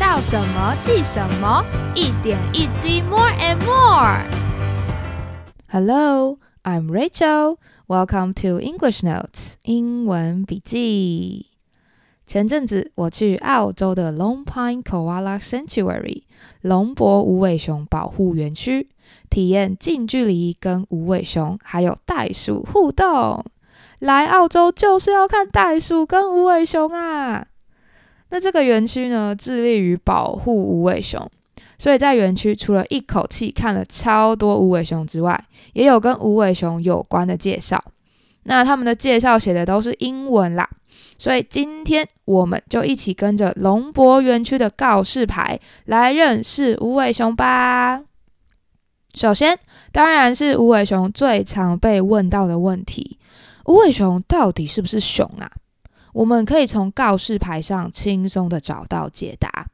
到什么记什么，一点一滴 more and more。Hello, I'm Rachel. Welcome to English Notes 英文笔记。前阵子我去澳洲的 Long Pine Koala Sanctuary 龙博无尾熊保护园区，体验近距离跟无尾熊还有袋鼠互动。来澳洲就是要看袋鼠跟无尾熊啊！那这个园区呢，致力于保护无尾熊，所以在园区除了一口气看了超多无尾熊之外，也有跟无尾熊有关的介绍。那他们的介绍写的都是英文啦，所以今天我们就一起跟着龙博园区的告示牌来认识无尾熊吧。首先，当然是无尾熊最常被问到的问题：无尾熊到底是不是熊啊？我们可以从告示牌上轻松的找到解答。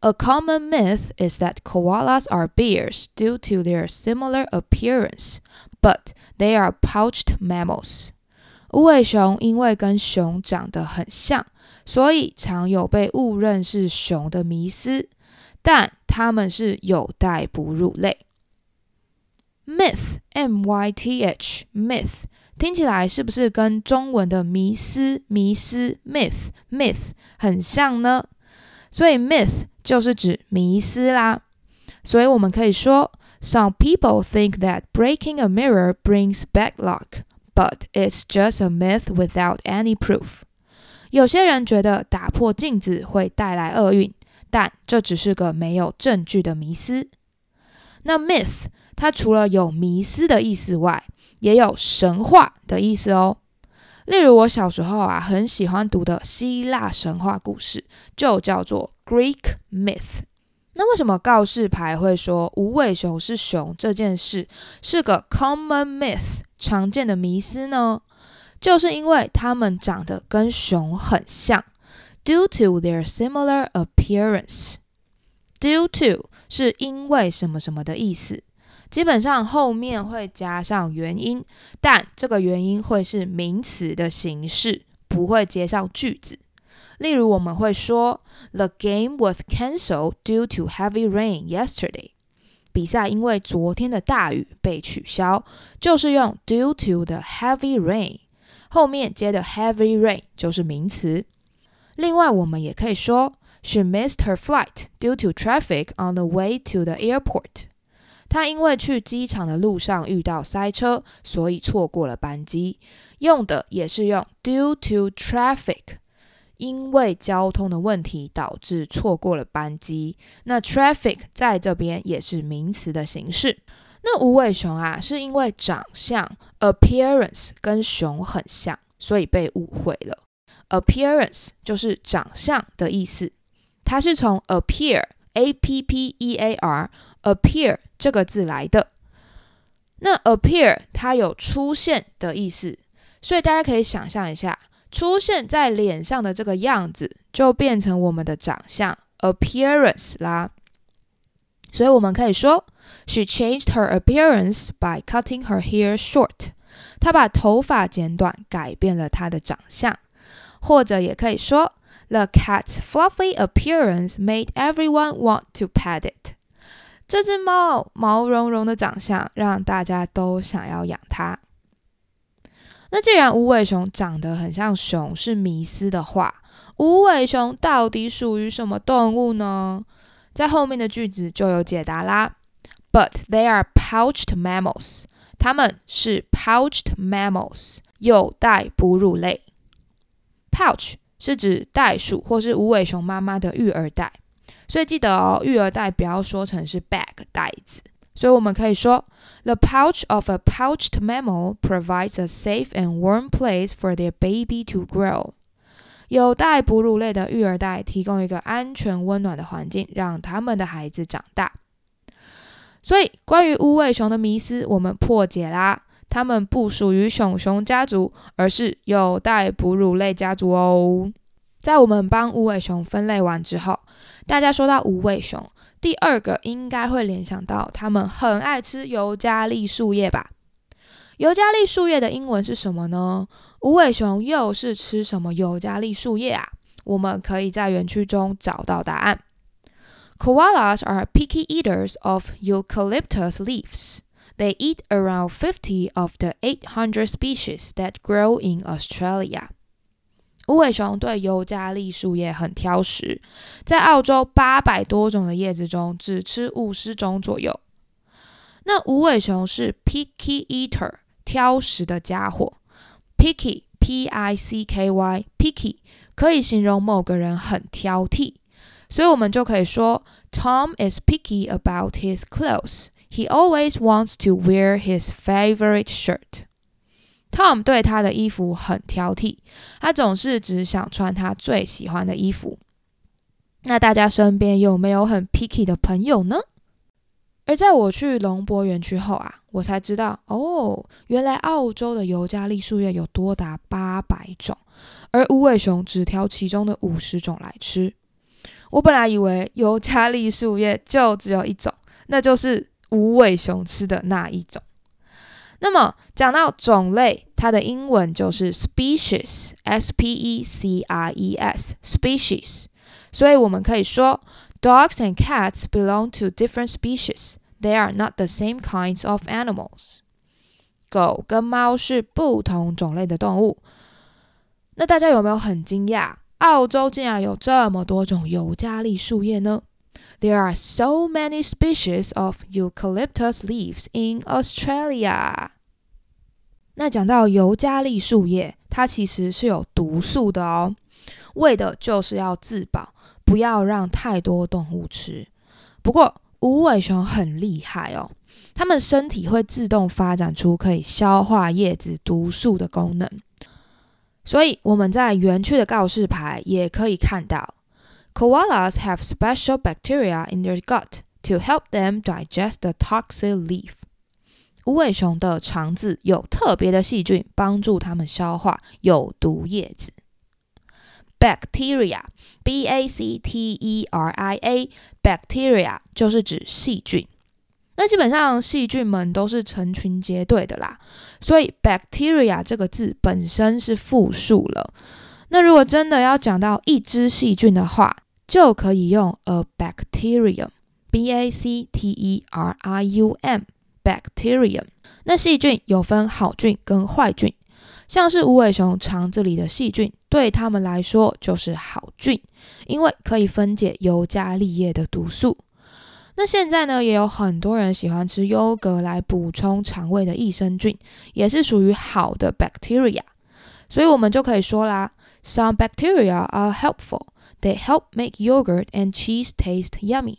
A common myth is that koalas are bears due to their similar appearance, but they are pouched mammals. 无尾熊因为跟熊长得很像，所以常有被误认是熊的迷思，但它们是有袋哺乳类。Myth, M-Y-T-H, myth 听起来是不是跟中文的迷思、迷思 myth myth 很像呢？所以 myth 就是指迷思啦。所以我们可以说，Some people think that breaking a mirror brings bad luck, but it's just a myth without any proof。有些人觉得打破镜子会带来厄运，但这只是个没有证据的迷思。那 myth 它除了有迷思的意思外，也有神话的意思哦。例如，我小时候啊，很喜欢读的希腊神话故事，就叫做 Greek myth。那为什么告示牌会说无尾熊是熊这件事是个 common myth 常见的迷思呢？就是因为它们长得跟熊很像，due to their similar appearance。due to 是因为什么什么的意思。基本上后面会加上原因，但这个原因会是名词的形式，不会接上句子。例如，我们会说：“The game was cancelled due to heavy rain yesterday。”比赛因为昨天的大雨被取消，就是用 due to the heavy rain，后面接的 heavy rain 就是名词。另外，我们也可以说：“She missed her flight due to traffic on the way to the airport。”他因为去机场的路上遇到塞车，所以错过了班机。用的也是用 due to traffic，因为交通的问题导致错过了班机。那 traffic 在这边也是名词的形式。那无尾熊啊，是因为长相 appearance 跟熊很像，所以被误会了。appearance 就是长相的意思，它是从 appear a p p e a r appear。这个字来的，那 appear 它有出现的意思，所以大家可以想象一下，出现在脸上的这个样子，就变成我们的长相 appearance 啦。所以我们可以说，She changed her appearance by cutting her hair short。她把头发剪短，改变了她的长相。或者也可以说，The cat's fluffy appearance made everyone want to pet it。这只猫毛茸茸的长相让大家都想要养它。那既然无尾熊长得很像熊是迷思的话，无尾熊到底属于什么动物呢？在后面的句子就有解答啦。But they are pouched mammals。它们是 pouched mammals，有袋哺乳类。Pouch 是指袋鼠或是无尾熊妈妈的育儿袋。所以记得哦，育儿袋不要说成是 bag 袋子。所以我们可以说，The pouch of a pouched mammal provides a safe and warm place for their baby to grow。有袋哺乳类的育儿袋提供一个安全温暖的环境，让他们的孩子长大。所以关于无尾熊的迷思，我们破解啦，它们不属于熊熊家族，而是有袋哺乳类家族哦。在我们帮无尾熊分类完之后，大家说到无尾熊，第二个应该会联想到它们很爱吃尤加利树叶吧？尤加利树叶的英文是什么呢？无尾熊又是吃什么尤加利树叶啊？我们可以在园区中找到答案。Koalas are picky eaters of eucalyptus leaves. They eat around 50 of the 800 species that grow in Australia. 无尾熊对尤加利树叶很挑食，在澳洲八百多种的叶子中，只吃五十种左右。那无尾熊是 picky eater，挑食的家伙。picky，p-i-c-k-y，picky 可以形容某个人很挑剔，所以我们就可以说 Tom is picky about his clothes. He always wants to wear his favorite shirt. Tom 对他的衣服很挑剔，他总是只想穿他最喜欢的衣服。那大家身边有没有很 picky 的朋友呢？而在我去龙博园区后啊，我才知道哦，原来澳洲的尤加利树叶有多达八百种，而无尾熊只挑其中的五十种来吃。我本来以为尤加利树叶就只有一种，那就是无尾熊吃的那一种。那么讲到种类，它的英文就是 species，s p e c r e s，species。所以我们可以说，dogs and cats belong to different species. They are not the same kinds of animals. 狗跟猫是不同种类的动物。那大家有没有很惊讶，澳洲竟然有这么多种尤加利树叶呢？There are so many species of eucalyptus leaves in Australia. 那讲到尤加利树叶，它其实是有毒素的哦，为的就是要自保，不要让太多动物吃。不过无尾熊很厉害哦，它们身体会自动发展出可以消化叶子毒素的功能，所以我们在园区的告示牌也可以看到。Koalas have special bacteria in their gut to help them digest the toxic leaf. 无尾熊的肠子有特别的细菌帮助它们消化有毒叶子。Bacteria, B-A-C-T-E-R-I-A, bacteria 就是指细菌。那基本上细菌们都是成群结队的啦，所以 bacteria 这个字本身是复数了。那如果真的要讲到一只细菌的话，就可以用 a bacterium，b a c t e r i u m，bacterium。那细菌有分好菌跟坏菌，像是无尾熊肠子里的细菌，对他们来说就是好菌，因为可以分解尤加利叶的毒素。那现在呢，也有很多人喜欢吃优格来补充肠胃的益生菌，也是属于好的 bacteria。所以我们就可以说啦，Some bacteria are helpful。They help make yogurt and cheese taste yummy。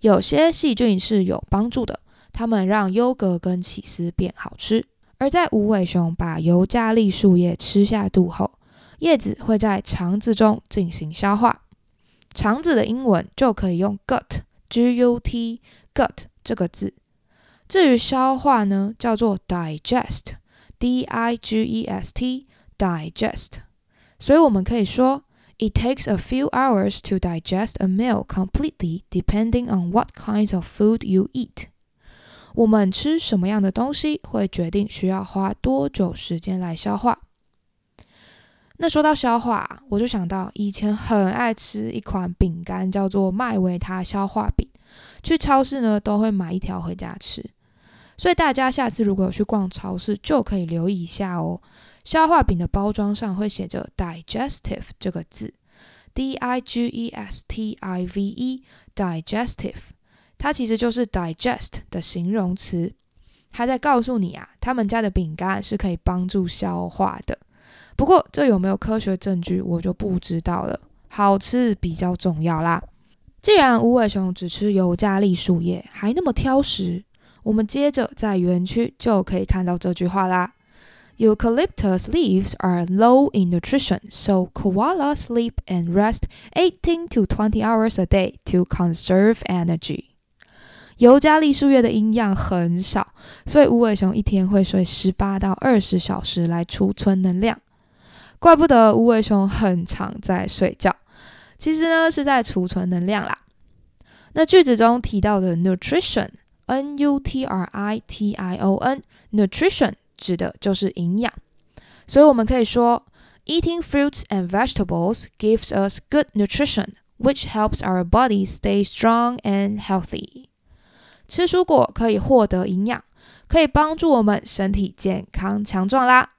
有些细菌是有帮助的，它们让优格跟起司变好吃。而在无尾熊把尤加利树叶吃下肚后，叶子会在肠子中进行消化。肠子的英文就可以用 gut，G-U-T，gut 这个字。至于消化呢，叫做 digest，D-I-G-E-S-T，digest。所以我们可以说。It takes a few hours to digest a meal completely, depending on what kinds of food you eat. 我们吃什么样的东西会决定需要花多久时间来消化。那说到消化，我就想到以前很爱吃一款饼干，叫做麦维他消化饼。去超市呢，都会买一条回家吃。所以大家下次如果有去逛超市，就可以留意一下哦。消化饼的包装上会写着 “digestive” 这个字，d i g e s t i v e，digestive，它其实就是 digest 的形容词。它在告诉你啊，他们家的饼干是可以帮助消化的。不过这有没有科学证据，我就不知道了。好吃比较重要啦。既然无尾熊只吃尤加利树叶，还那么挑食，我们接着在园区就可以看到这句话啦。Eucalyptus leaves are low in nutrition, so koalas sleep and rest 18 to 20 hours a day to conserve energy. 尤加利树叶的营养很少，所以无尾熊一天会睡十八到二十小时来储存能量。怪不得无尾熊很常在睡觉，其实呢是在储存能量啦。那句子中提到的 nutrition，n u t r i t i o n，nutrition 指的就是营养，所以我们可以说，Eating fruits and vegetables gives us good nutrition which helps our body stay strong and healthy。吃蔬果可以获得营养，可以帮助我们身体健康强壮啦。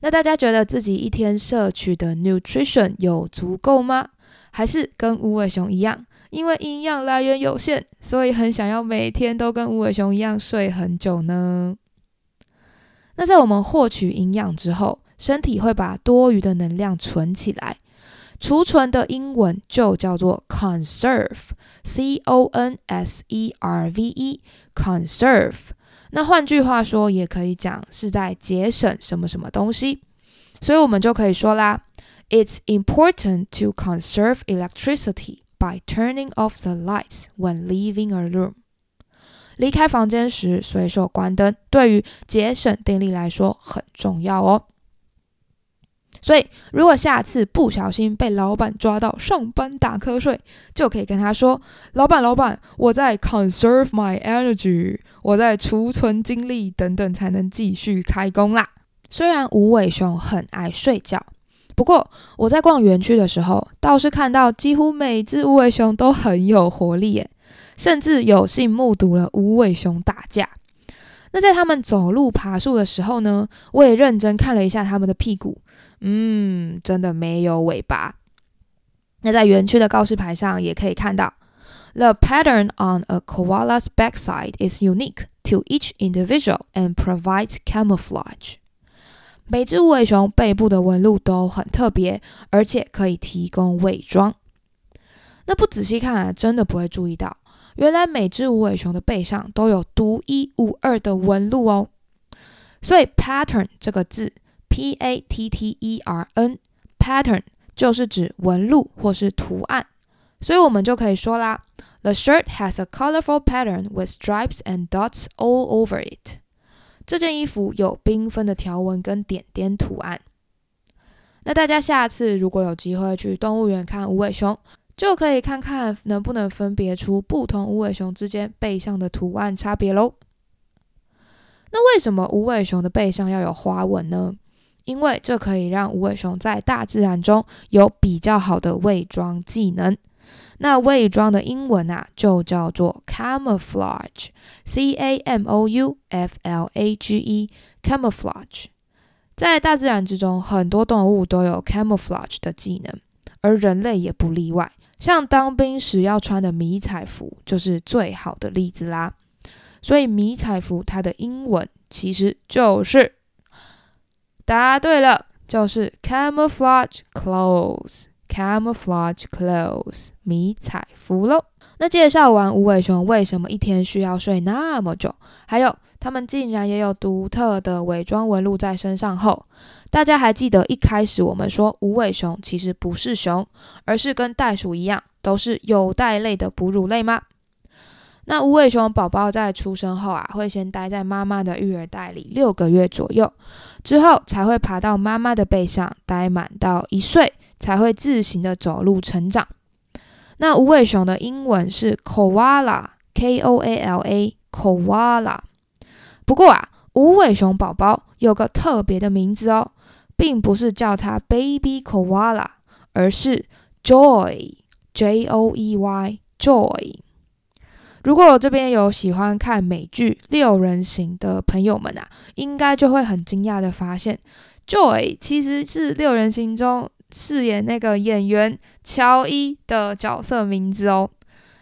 那大家觉得自己一天摄取的 nutrition 有足够吗？还是跟无尾熊一样，因为营养来源有限，所以很想要每天都跟无尾熊一样睡很久呢？那在我们获取营养之后，身体会把多余的能量存起来。储存的英文就叫做 conserve，c o n s e r v e，conserve。那换句话说，也可以讲是在节省什么什么东西。所以我们就可以说啦，It's important to conserve electricity by turning off the lights when leaving a room。离开房间时随手关灯，对于节省电力来说很重要哦。所以，如果下次不小心被老板抓到上班打瞌睡，就可以跟他说：“老板，老板，我在 conserve my energy，我在储存精力等等，才能继续开工啦。”虽然无尾熊很爱睡觉，不过我在逛园区的时候，倒是看到几乎每只无尾熊都很有活力耶，甚至有幸目睹了无尾熊打架。那在他们走路、爬树的时候呢，我也认真看了一下他们的屁股。嗯，真的没有尾巴。那在园区的告示牌上也可以看到，The pattern on a koala's backside is unique to each individual and provides camouflage。每只无尾熊背部的纹路都很特别，而且可以提供伪装。那不仔细看啊，真的不会注意到，原来每只无尾熊的背上都有独一无二的纹路哦。所以 pattern 这个字。P A T T E R N，pattern 就是指纹路或是图案，所以我们就可以说啦：The shirt has a colorful pattern with stripes and dots all over it。这件衣服有缤纷的条纹跟点点图案。那大家下次如果有机会去动物园看无尾熊，就可以看看能不能分别出不同无尾熊之间背上的图案差别喽。那为什么无尾熊的背上要有花纹呢？因为这可以让无尾熊在大自然中有比较好的伪装技能。那伪装的英文啊，就叫做 camouflage，c a m o u f l a g e，camouflage。在大自然之中，很多动物都有 camouflage 的技能，而人类也不例外。像当兵时要穿的迷彩服，就是最好的例子啦。所以迷彩服它的英文其实就是。答对了，就是 camouflage clothes，camouflage clothes，迷彩服喽。那介绍完无尾熊为什么一天需要睡那么久，还有它们竟然也有独特的伪装纹路在身上后，大家还记得一开始我们说无尾熊其实不是熊，而是跟袋鼠一样都是有袋类的哺乳类吗？那无尾熊宝宝在出生后啊，会先待在妈妈的育儿袋里六个月左右，之后才会爬到妈妈的背上待满到一岁，才会自行的走路成长。那无尾熊的英文是 koala，k o a l a，koala。不过啊，无尾熊宝宝有个特别的名字哦，并不是叫它 baby koala，而是 joy，j o e y，joy。如果这边有喜欢看美剧《六人行》的朋友们啊，应该就会很惊讶的发现，Joy 其实是《六人行》中饰演那个演员乔伊的角色名字哦。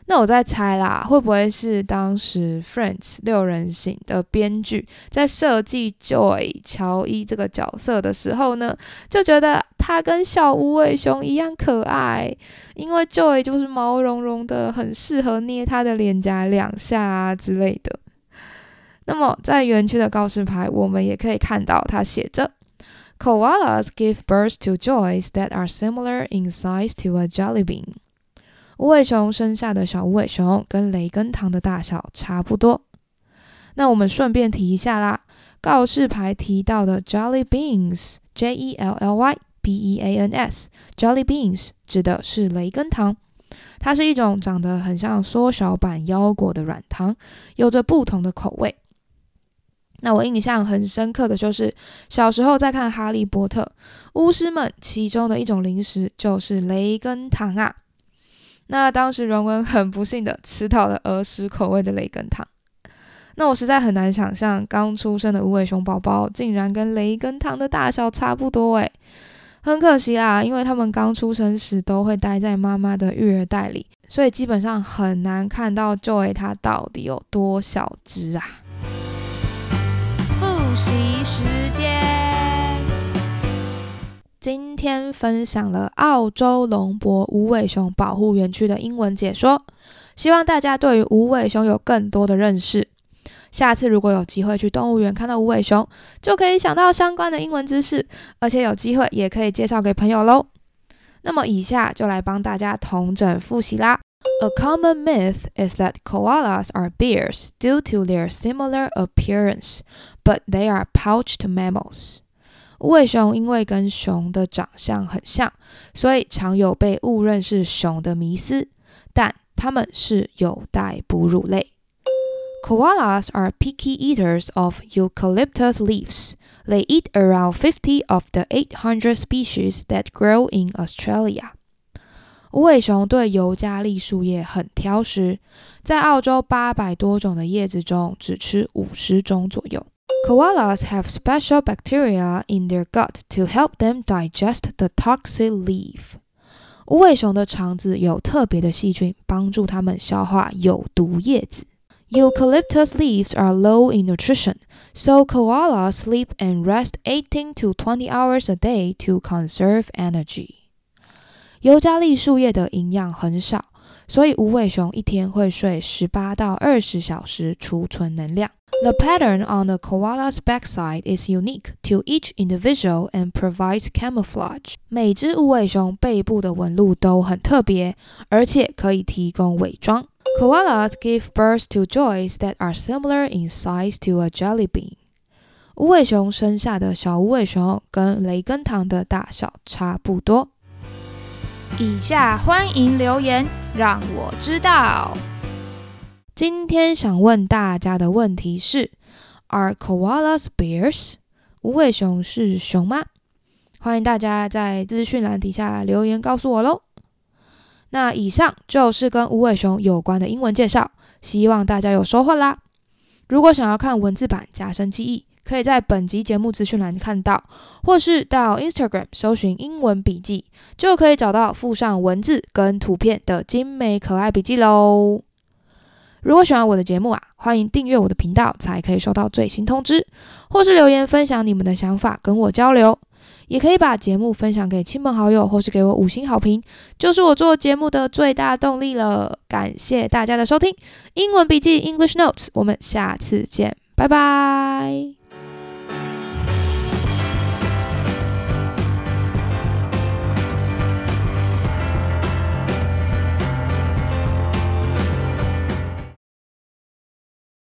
那我在猜啦，会不会是当时《Friends》六人行的编剧在设计 Joy 乔伊这个角色的时候呢，就觉得他跟小无尾熊一样可爱，因为 Joy 就是毛茸茸的，很适合捏他的脸颊两下啊之类的。那么在园区的告示牌，我们也可以看到它写着：“Koalas give birth to joys that are similar in size to a jelly bean。”无尾熊生下的小无尾熊跟雷根糖的大小差不多。那我们顺便提一下啦，告示牌提到的 Jelly Beans（J E L L Y B E A N S），Jelly Beans 指的是雷根糖，它是一种长得很像缩小版腰果的软糖，有着不同的口味。那我印象很深刻的就是小时候在看《哈利波特》，巫师们其中的一种零食就是雷根糖啊。那当时荣恩很不幸的吃到了儿时口味的雷根糖。那我实在很难想象，刚出生的无尾熊宝宝竟然跟雷根糖的大小差不多诶，很可惜啦，因为他们刚出生时都会待在妈妈的育儿袋里，所以基本上很难看到 Joy 它到底有多小只啊。复习时间，今天分享了澳洲龙博无尾熊保护园区的英文解说，希望大家对于无尾熊有更多的认识。下次如果有机会去动物园看到无尾熊，就可以想到相关的英文知识，而且有机会也可以介绍给朋友喽。那么以下就来帮大家同整复习啦。A common myth is that koalas are bears due to their similar appearance, but they are pouched mammals. 无尾熊因为跟熊的长相很像，所以常有被误认是熊的迷思，但它们是有袋哺乳类。Koalas are picky eaters of eucalyptus leaves. They eat around 50 of the 800 species that grow in Australia. 无尾熊对尤加利树叶很挑食，在澳洲八百多种的叶子中，只吃五十种左右。Koalas have special bacteria in their gut to help them digest the toxic leaf. 无尾熊的肠子有特别的细菌，帮助它们消化有毒叶子。Eucalyptus leaves are low in nutrition, so koalas sleep and rest 18 to 20 hours a day to conserve energy. 尤加利树叶的营养很少，所以无尾熊一天会睡十八到二十小时储存能量。 The pattern on the koala's backside is unique to each individual and provides camouflage. 每只无尾熊背部的纹路都很特别，而且可以提供伪装。Koalas give birth to joys that are similar in size to a jelly bean。无尾熊生下的小无尾熊跟雷根糖的大小差不多。以下欢迎留言，让我知道。 今天想问大家的问题是：Are koalas bears？无尾熊是熊吗？欢迎大家在资讯栏底下留言告诉我喽。那以上就是跟无尾熊有关的英文介绍，希望大家有收获啦。如果想要看文字版加深记忆，可以在本集节目资讯栏看到，或是到 Instagram 搜寻英文笔记，就可以找到附上文字跟图片的精美可爱笔记喽。如果喜欢我的节目啊，欢迎订阅我的频道，才可以收到最新通知，或是留言分享你们的想法跟我交流。也可以把节目分享给亲朋好友，或是给我五星好评，就是我做节目的最大动力了。感谢大家的收听，英文笔记 English Notes，我们下次见，拜拜。